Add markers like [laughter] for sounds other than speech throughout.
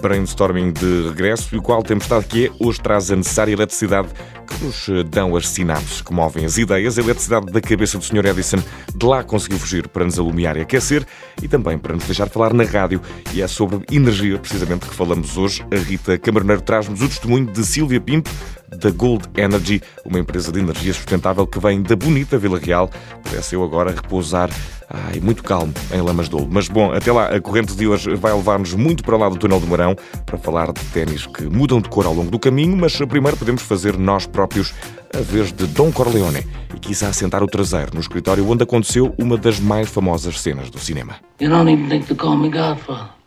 brainstorming de regresso e o qual tempestade que é hoje traz a necessária eletricidade que nos eh, dão as sinapses que movem as ideias, a eletricidade da cabeça do Sr. Edison de lá conseguiu fugir para nos alumiar e aquecer e também para nos deixar falar na rádio e é sobre energia precisamente que falamos hoje. A Rita Camaroneiro traz-nos o testemunho de Silvia Pinto da Gold Energy, uma empresa de energia sustentável que vem da bonita Vila Real. Pudesse eu agora repousar Ai, muito calmo em Lamas Douro. Mas bom, até lá, a corrente de hoje vai levar-nos muito para lá do túnel do Marão para falar de ténis que mudam de cor ao longo do caminho, mas primeiro podemos fazer nós próprios a vez de Dom Corleone e quis assentar o traseiro no escritório onde aconteceu uma das mais famosas cenas do cinema. You don't even think to call me Godfather.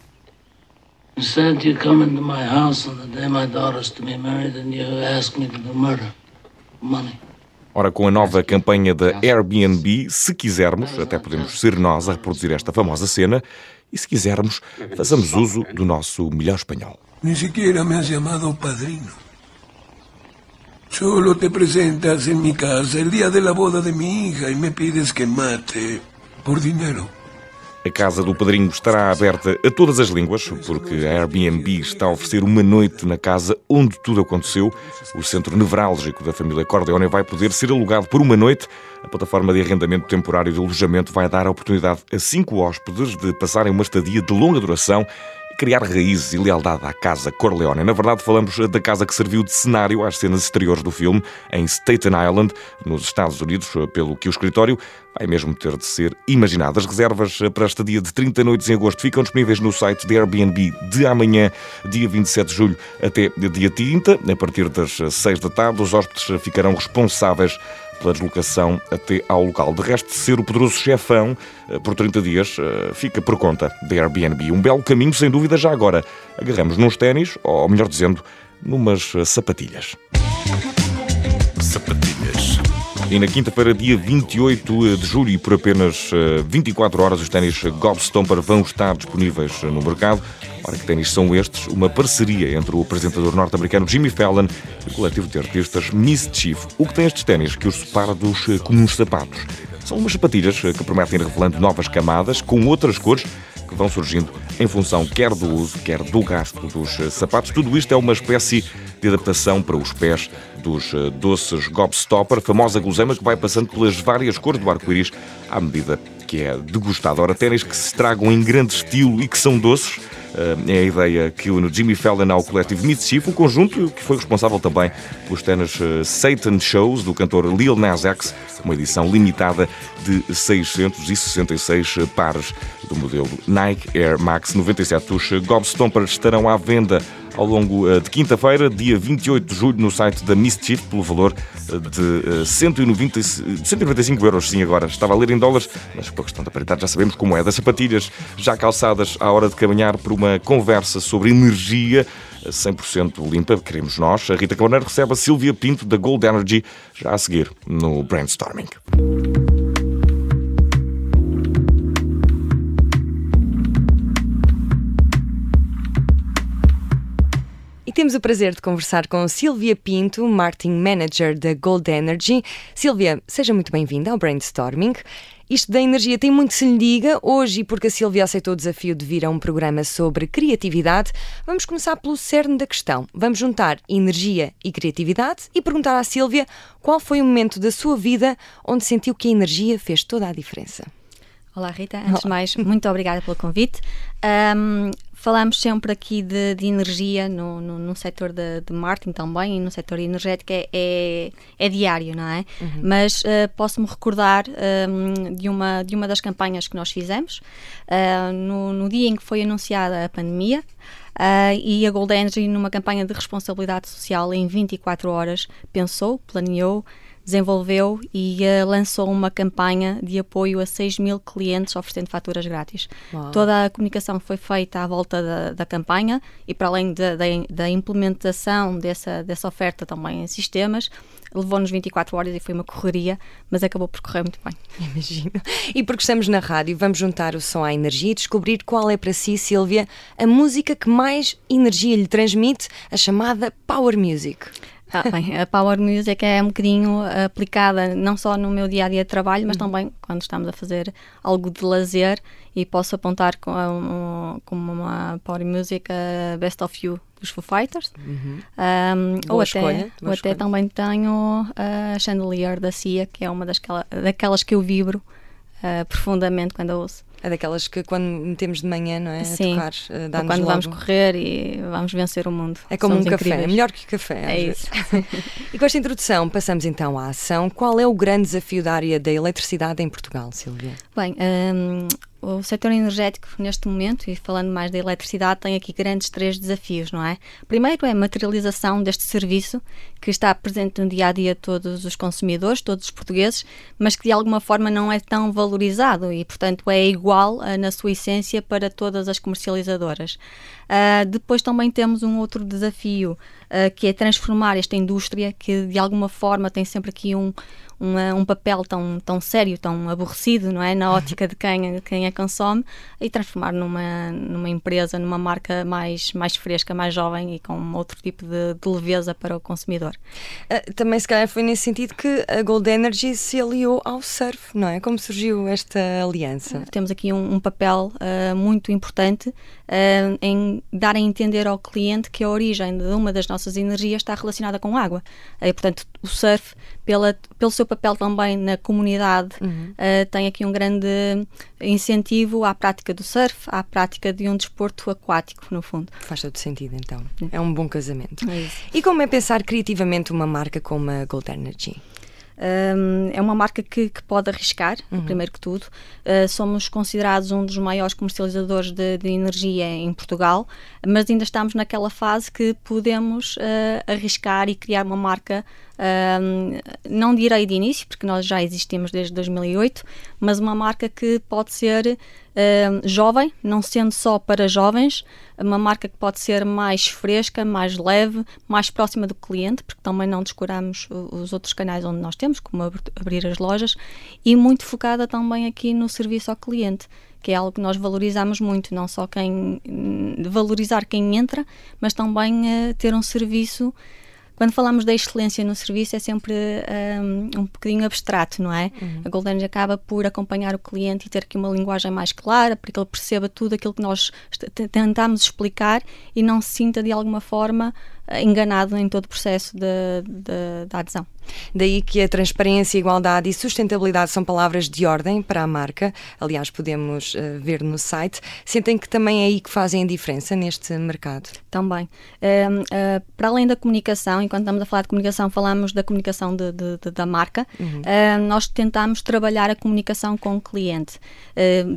Instead, you come into my house on the day my daughter's to be married and you ask me to do murder. Money. Ora, com a nova campanha da Airbnb, se quisermos, até podemos ser nós a reproduzir esta famosa cena, e se quisermos, façamos uso do nosso melhor espanhol. Nem sequer me has chamado padrino. Solo te presentas em minha casa el dia de la boda de mi hija e me pides que mate por dinheiro. A Casa do Padrinho estará aberta a todas as línguas, porque a Airbnb está a oferecer uma noite na casa onde tudo aconteceu. O centro nevrálgico da família Corleone vai poder ser alugado por uma noite. A plataforma de arrendamento temporário de alojamento vai dar a oportunidade a cinco hóspedes de passarem uma estadia de longa duração criar raízes e lealdade à Casa Corleone. Na verdade, falamos da casa que serviu de cenário às cenas exteriores do filme, em Staten Island, nos Estados Unidos, pelo que o escritório vai mesmo ter de ser imaginado. As reservas para a estadia de 30 noites em agosto ficam disponíveis no site de Airbnb de amanhã, dia 27 de julho, até dia 30. A partir das 6 da tarde, os hóspedes ficarão responsáveis pela deslocação até ao local. De resto, ser o poderoso chefão eh, por 30 dias eh, fica por conta da Airbnb. Um belo caminho, sem dúvida, já agora. Agarramos nos ténis, ou melhor dizendo, numas eh, sapatilhas. Sapatilhas. E na quinta-feira, dia 28 de julho, e por apenas 24 horas, os ténis Gobstomper vão estar disponíveis no mercado. Ora, que ténis são estes? Uma parceria entre o apresentador norte-americano Jimmy Fallon e o coletivo de artistas Mischief. O que tem estes ténis que os separa dos eh, comuns sapatos? São umas sapatilhas eh, que prometem ir revelando novas camadas com outras cores que vão surgindo em função quer do uso, quer do gasto dos eh, sapatos. Tudo isto é uma espécie de adaptação para os pés dos doces Gobstopper, famosa guloseima que vai passando pelas várias cores do arco-íris à medida que é degustado. Ora, ténis que se estragam em grande estilo e que são doces é a ideia que une Jimmy Fallon ao coletivo Mischief, um conjunto que foi responsável também pelos ténis eh, Satan Shows do cantor Lil Nas X, uma edição limitada de 666 pares do modelo Nike Air Max 97. Os Gobstompers estarão à venda ao longo eh, de quinta-feira, dia 28 de julho, no site da Mischief, pelo valor eh, de 190, 195 euros. Sim, agora estava a ler em dólares, mas a questão da paridade já sabemos como é. Das sapatilhas já calçadas à hora de caminhar por uma conversa sobre energia. 100% limpa, queremos nós. A Rita Camarneiro recebe a Silvia Pinto da Gold Energy já a seguir no Brainstorming. E temos o prazer de conversar com Silvia Pinto, Marketing Manager da Gold Energy. Silvia, seja muito bem-vinda ao Brainstorming. Isto da energia tem muito se lhe diga. Hoje, porque a Silvia aceitou o desafio de vir a um programa sobre criatividade, vamos começar pelo cerne da questão. Vamos juntar energia e criatividade e perguntar à Silvia qual foi o momento da sua vida onde sentiu que a energia fez toda a diferença. Olá Rita, antes de mais, muito obrigada pelo convite. Um, falamos sempre aqui de, de energia no, no, no setor de, de, marketing também e no setor energético é, é, é diário, não é? Uhum. Mas uh, posso-me recordar um, de, uma, de uma das campanhas que nós fizemos uh, no, no dia em que foi anunciada a pandemia. Uh, e a Gold Energy, numa campanha de responsabilidade social em 24 horas, pensou, planeou, desenvolveu e uh, lançou uma campanha de apoio a 6 mil clientes oferecendo faturas grátis. Uau. Toda a comunicação foi feita à volta da, da campanha e para além da, da, da, implementação dessa, dessa oferta também em sistemas, levou-nos 24 horas e foi uma correria, mas acabou por correr muito bem. [laughs] Imagino. E porque estamos na rádio, vamos juntar o som à energia e descobrir qual é para si, Silvia, a música que mais energia lhe transmite, a chamada Power Music. Ah, bem, a Power Music é um bocadinho aplicada não só no meu dia a dia de trabalho, mas uhum. também quando estamos a fazer algo de lazer e posso apontar como, como uma Power Music a Best of You dos Foo Fighters. Uhum. Um, ou até, escolha, ou até também tenho a Chandelier da CIA, que é uma das, daquelas que eu vibro uh, profundamente quando a ouço. É daquelas que quando metemos de manhã, não é? Sim. A tocar, uh, quando logo. vamos correr e vamos vencer o mundo. É como Somos um incríveis. café, é melhor que café. É isso. [laughs] e com esta introdução, passamos então à ação. Qual é o grande desafio da área da eletricidade em Portugal, Silvia? Bem, um, o setor energético, neste momento, e falando mais da eletricidade, tem aqui grandes três desafios, não é? Primeiro é a materialização deste serviço, que está presente no dia a dia de todos os consumidores, todos os portugueses, mas que de alguma forma não é tão valorizado e, portanto, é igual uh, na sua essência para todas as comercializadoras. Uh, depois também temos um outro desafio, uh, que é transformar esta indústria, que de alguma forma tem sempre aqui um, uma, um papel tão, tão sério, tão aborrecido, não é? Na ótica de quem, quem a consome e transformar numa, numa empresa, numa marca mais, mais fresca, mais jovem e com outro tipo de, de leveza para o consumidor. Uh, também, se calhar, foi nesse sentido que a Gold Energy se aliou ao surf, não é? Como surgiu esta aliança? Temos aqui um, um papel uh, muito importante em dar a entender ao cliente que a origem de uma das nossas energias está relacionada com água. E, portanto, o surf, pela, pelo seu papel também na comunidade, uhum. uh, tem aqui um grande incentivo à prática do surf, à prática de um desporto aquático, no fundo. Faz todo sentido, então. É um bom casamento. É e como é pensar criativamente uma marca como a Gold Energy? Um, é uma marca que, que pode arriscar, uhum. primeiro que tudo. Uh, somos considerados um dos maiores comercializadores de, de, energia em Portugal, mas ainda estamos naquela fase que podemos uh, arriscar e criar uma marca um, não direi de início, porque nós já existimos desde 2008, mas uma marca que pode ser jovem, não sendo só para jovens, uma marca que pode ser mais fresca, mais leve, mais próxima do cliente, porque também não descuramos os outros canais onde nós temos, como abrir as lojas, e muito focada também aqui no serviço ao cliente que é algo que nós valorizamos muito, não só quem valorizar quem entra, mas também uh, ter um serviço quando falamos da excelência no serviço é sempre um, um bocadinho abstrato, não é? Uhum. A Golden acaba por acompanhar o cliente e ter aqui uma linguagem mais clara para que ele perceba tudo aquilo que nós tentamos explicar e não se sinta de alguma forma enganado em todo o processo da adesão. Daí que a transparência, igualdade e sustentabilidade são palavras de ordem para a marca. Aliás, podemos uh, ver no site. Sentem que também é aí que fazem a diferença neste mercado? Também. Uh, uh, para além da comunicação, enquanto estamos a falar de comunicação, falamos da comunicação de, de, de, da marca. Uhum. nós tentamos trabalhar a comunicação com o cliente.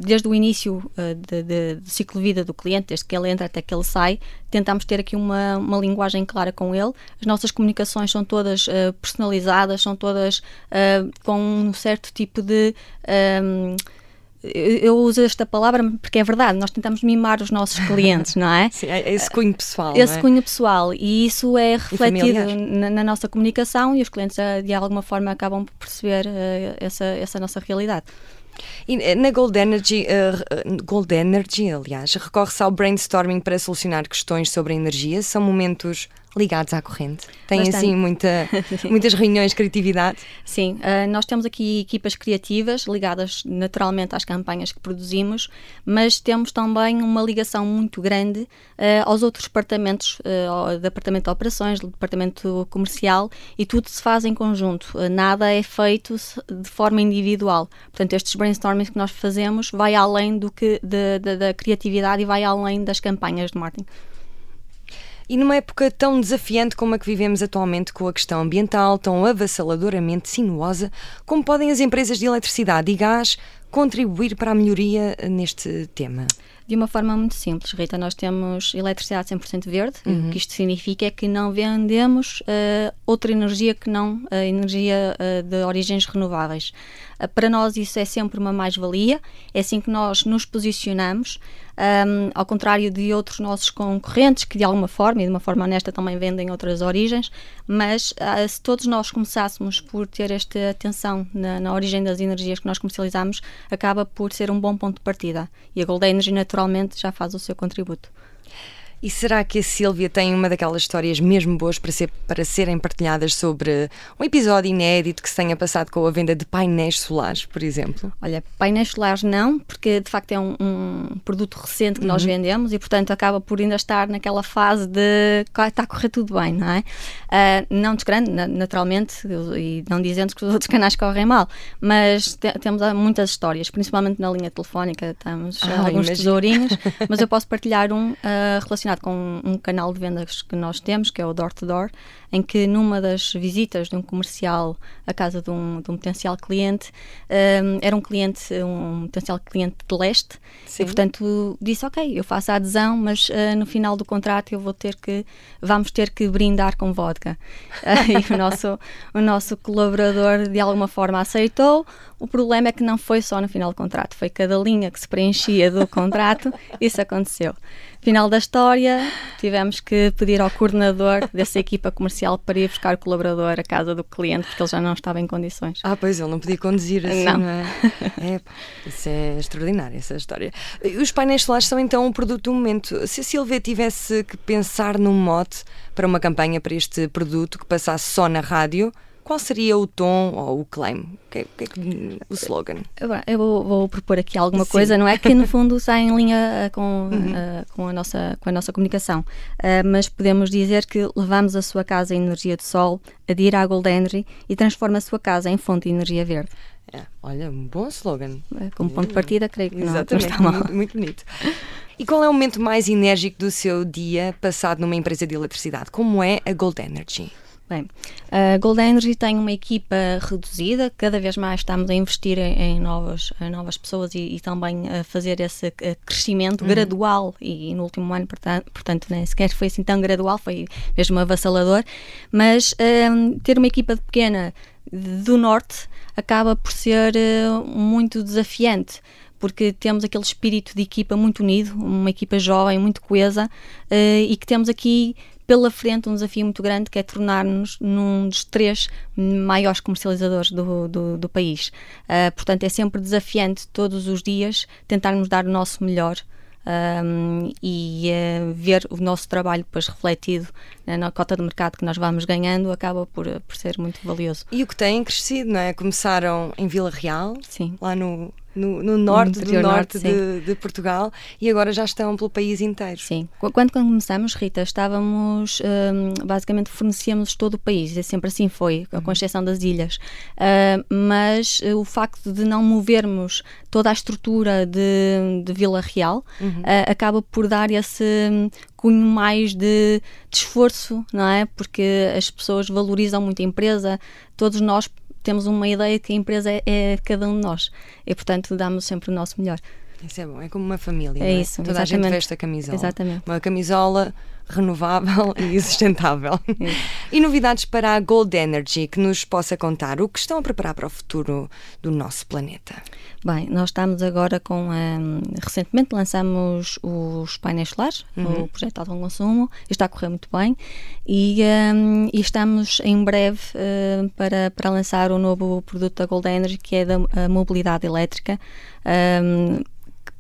desde o início do ciclo de vida do cliente, desde que ele entra até que ele sai, tentamos ter aqui uma, uma linguagem clara com ele. As nossas comunicações são todas uh, personalizadas, são todas uh, com um certo tipo de. Um, ehm, eu uso esta palavra porque é verdade, nós tentamos mimar os nossos [laughs] clientes, não é? Sim, é esse cunho pessoal. Esse é? cunho pessoal e isso é refletido na, na, nossa comunicação e os clientes de alguma forma acabam por perceber uh, essa, essa nossa realidade. E eh, na Gold Energy, uh, Gold Energy, aliás, recorre-se ao brainstorming para solucionar questões sobre a energia. São momentos ligados à corrente? Tem Bastante. assim muita, [laughs] muitas reuniões de criatividade? Sim, uh, nós temos aqui equipas criativas ligadas naturalmente às campanhas que produzimos, mas temos também uma ligação muito grande uh, aos outros departamentos, uh, departamento de operações, do departamento comercial e tudo se faz em conjunto. nada é feito de forma individual. Portanto, estes brainstormings que nós fazemos vai além do que da criatividade e vai além das campanhas de marketing. E numa época tão desafiante como a que vivemos atualmente com a questão ambiental, tão avassaladoramente sinuosa, como podem as empresas de eletricidade e gás contribuir para a melhoria neste tema? De uma forma muito simples, Rita, nós temos eletricidade 100% verde, uhum. o que isto significa é que não vendemos uh, outra energia que não a energia uh, de origens renováveis. Uh, para nós isso é sempre uma mais-valia, é assim que nós nos posicionamos, um, ao contrário de outros nossos concorrentes que de alguma forma e de uma forma honesta também vendem outras origens, mas se todos nós começássemos por ter esta atenção na, na origem das energias que nós comercializamos, acaba por ser um bom ponto de partida. E a Gold Energy naturalmente já faz o seu contributo. E será que a Sílvia tem uma daquelas histórias mesmo boas para, ser, para serem partilhadas sobre um episódio inédito que se tenha passado com a venda de painéis solares, por exemplo? Olha, painéis solares não, porque de facto é um, um produto recente que uhum. nós vendemos e, portanto, acaba por ainda estar naquela fase de está a correr tudo bem, não é? Uh, não desgrande, naturalmente, e não dizendo que os outros [laughs] canais correm mal, mas te, temos muitas histórias, principalmente na linha telefónica, temos ah, alguns imagino. tesourinhos, [laughs] mas eu posso partilhar um uh, relacionado com um canal de vendas que nós temos, que é o Door to Door, em que numa das visitas de um comercial à casa de um, de um potencial cliente, um, era um cliente, um potencial cliente de leste, Sim. e portanto disse, ok, eu faço a adesão, mas uh, no final do contrato eu vou ter que, vamos ter que brindar com vodka. [laughs] Uh, e o nosso, o nosso colaborador de alguma forma aceitou, o problema é que não foi só no final do contrato, foi cada linha que se preenchia do contrato, isso aconteceu. Final da história, tivemos que pedir ao coordenador dessa equipa comercial para ir buscar o colaborador à casa do cliente, porque ele já não estava em condições. Ah, pois, ele não podia conduzir assim, não, não é? [laughs] é? Isso é extraordinário, essa história. Os painéis solares são então um produto do momento. Se a Silvia tivesse que pensar num mote para uma campanha para este produto que passasse só na rádio, qual seria o tom ou o claim? O que, que, que o slogan? Eu vou, vou, propor aqui alguma Sim. coisa, não é? Que no fundo está em linha eh, com, uhum. uh, com, a, nossa, com a nossa comunicação. Uh, mas podemos dizer que levamos a sua casa em energia de sol, adira à Gold Energy e transforma a sua casa em fonte de energia verde. É, olha, um bom slogan. Como ponto de partida, creio que Exatamente, não, está mal. Muito, muito bonito. E qual é o momento mais enérgico do seu dia passado numa empresa de eletricidade? Como é a Gold Energy? Bem, a Gold Energy tem uma equipa reduzida, cada vez mais estamos a investir em, em novas, em novas pessoas e, e, também a fazer esse crescimento uhum. gradual e, e, no último ano, portanto, portanto, nem sequer foi assim tão gradual, foi mesmo avassalador, mas um, ter uma equipa pequena do Norte acaba por ser uh, muito desafiante porque temos aquele espírito de equipa muito unido, uma equipa jovem, muito coesa, uh, e que temos aqui pela frente um desafio muito grande que é tornar-nos num dos três maiores comercializadores do, do, do país. Uh, portanto, é sempre desafiante todos os dias tentarmos dar o nosso melhor um, e uh, ver o nosso trabalho depois refletido né, na cota de mercado que nós vamos ganhando acaba por, por ser muito valioso. E o que tem crescido, não é? Começaram em Vila Real, Sim. lá no no, no norte no do norte, norte de, de, Portugal e agora já estão pelo país inteiro. Sim. Quando começamos, Rita, estávamos um, basicamente fornecíamos todo o país, é sempre assim foi, com exceção das ilhas. Uh, mas uh, o facto de não movermos toda a estrutura de, de Vila Real uhum. uh, acaba por dar esse um, cunho mais de, de esforço, não é? Porque as pessoas valorizam muito a empresa, todos nós temos uma ideia que a empresa é, é cada um de nós e, portanto, damos sempre o nosso melhor. Isso é bom, é como uma família. É, é? isso. Toda exatamente. a gente veste a camisola. Exatamente. Uma camisola renovável e [laughs] sustentável. e novidades para a Gold Energy que nos possa contar o que estão a preparar para o futuro do nosso planeta? Bem, nós estamos agora com. Um, recentemente lançamos os painéis solares, uhum. o projeto Alto Consumo, está a correr muito bem e, um, e estamos em breve uh, para, para lançar o novo produto da Gold Energy que é da mobilidade elétrica. Um,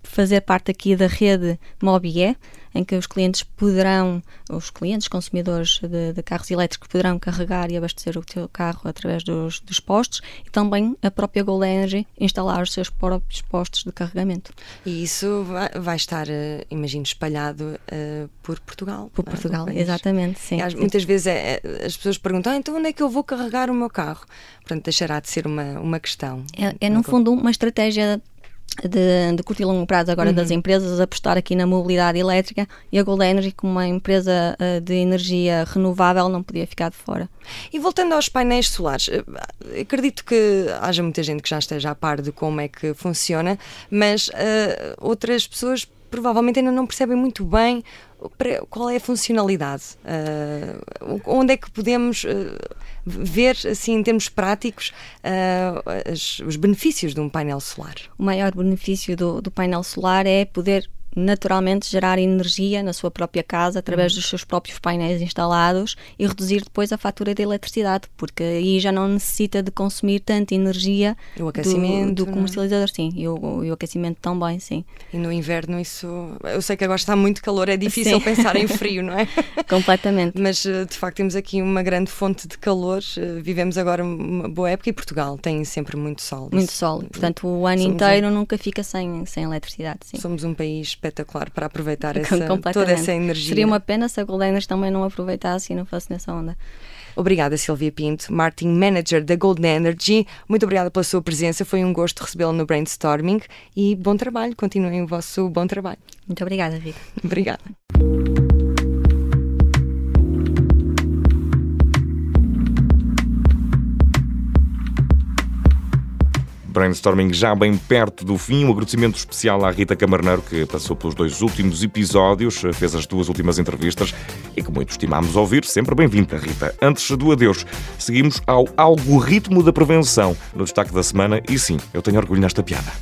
fazer parte aqui da rede Mobie, em que os clientes poderão, os clientes consumidores de, de, carros elétricos poderão carregar e abastecer o seu carro através dos, dos postos e também a própria Gold Energy instalar os seus próprios postos de carregamento. E isso vai, vai estar, eh, imagino, espalhado uh, por Portugal. Por é? Portugal, exatamente, sim. E, muitas vezes é, é, as pessoas perguntam, ah, então onde é que eu vou carregar o meu carro? Portanto, deixará de ser uma, uma questão. É, é no fundo uma estratégia de, de curto e longo prazo agora uhum. das empresas apostar aqui na mobilidade elétrica e a Gold Energy como uma empresa uh, de energia renovável não podia ficar de fora. E voltando aos painéis solares, eh, acredito que haja muita gente que já esteja a par de como é que funciona, mas uh, outras pessoas provavelmente ainda não percebem muito bem qual é a funcionalidade, uh, onde é que podemos uh, ver, assim, em termos práticos, uh, as, os benefícios de um painel solar. O maior benefício do, do painel solar é poder naturalmente gerar energia na sua própria casa através uhum. dos seus próprios painéis instalados e reduzir depois a fatura de eletricidade, porque aí já não necessita de consumir tanta energia o aquecimento, do, do é? comercializador, sim, e o, e o, aquecimento também, sim. E no inverno isso, eu sei que agora está muito calor, é difícil sim. pensar em [laughs] frio, não é? Completamente. Mas eh, de facto temos aqui uma grande fonte de calor, eh, vivemos agora uma boa época e Portugal tem sempre muito sol. Muito sol, portanto o ano inteiro um... nunca fica sem, sem eletricidade, sim. Somos um país espetacular para aproveitar essa, toda essa energia. Seria uma pena se a Goldeners também não aproveitasse e não fosse nessa onda. Obrigada, Silvia Pinto, Marketing Manager da Golden Energy. Muito obrigada pela sua presença. Foi um gosto recebê-la no Brainstorming e bom trabalho. Continuem o vosso bom trabalho. Muito obrigada, Vida. [laughs] obrigada. Brainstorming já bem perto do fim. Um agradecimento especial à Rita Camarneiro, que passou pelos dois últimos episódios, fez as duas últimas entrevistas e que muito estimámos ouvir. Sempre bem-vinda, Rita. Antes do adeus, seguimos ao algoritmo da prevenção no destaque da semana e sim, eu tenho orgulho nesta piada.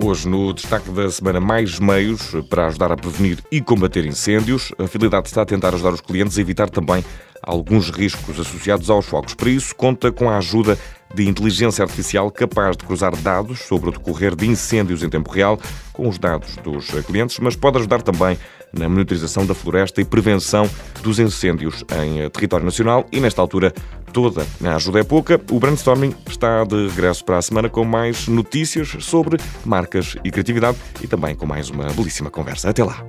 Hoje, no destaque da semana, mais meios para ajudar a prevenir e combater incêndios. A finalidade está a tentar ajudar os clientes a evitar também alguns riscos associados aos fogos. Para isso, conta com a ajuda de inteligência artificial capaz de cruzar dados sobre o decorrer de incêndios em tempo real com os dados dos clientes, mas pode ajudar também na monitorização da floresta e prevenção dos incêndios em território nacional e nesta altura toda a ajuda é pouca. O brainstorming está de regresso para a semana com mais notícias sobre marcas e criatividade e também com mais uma belíssima conversa. Até lá.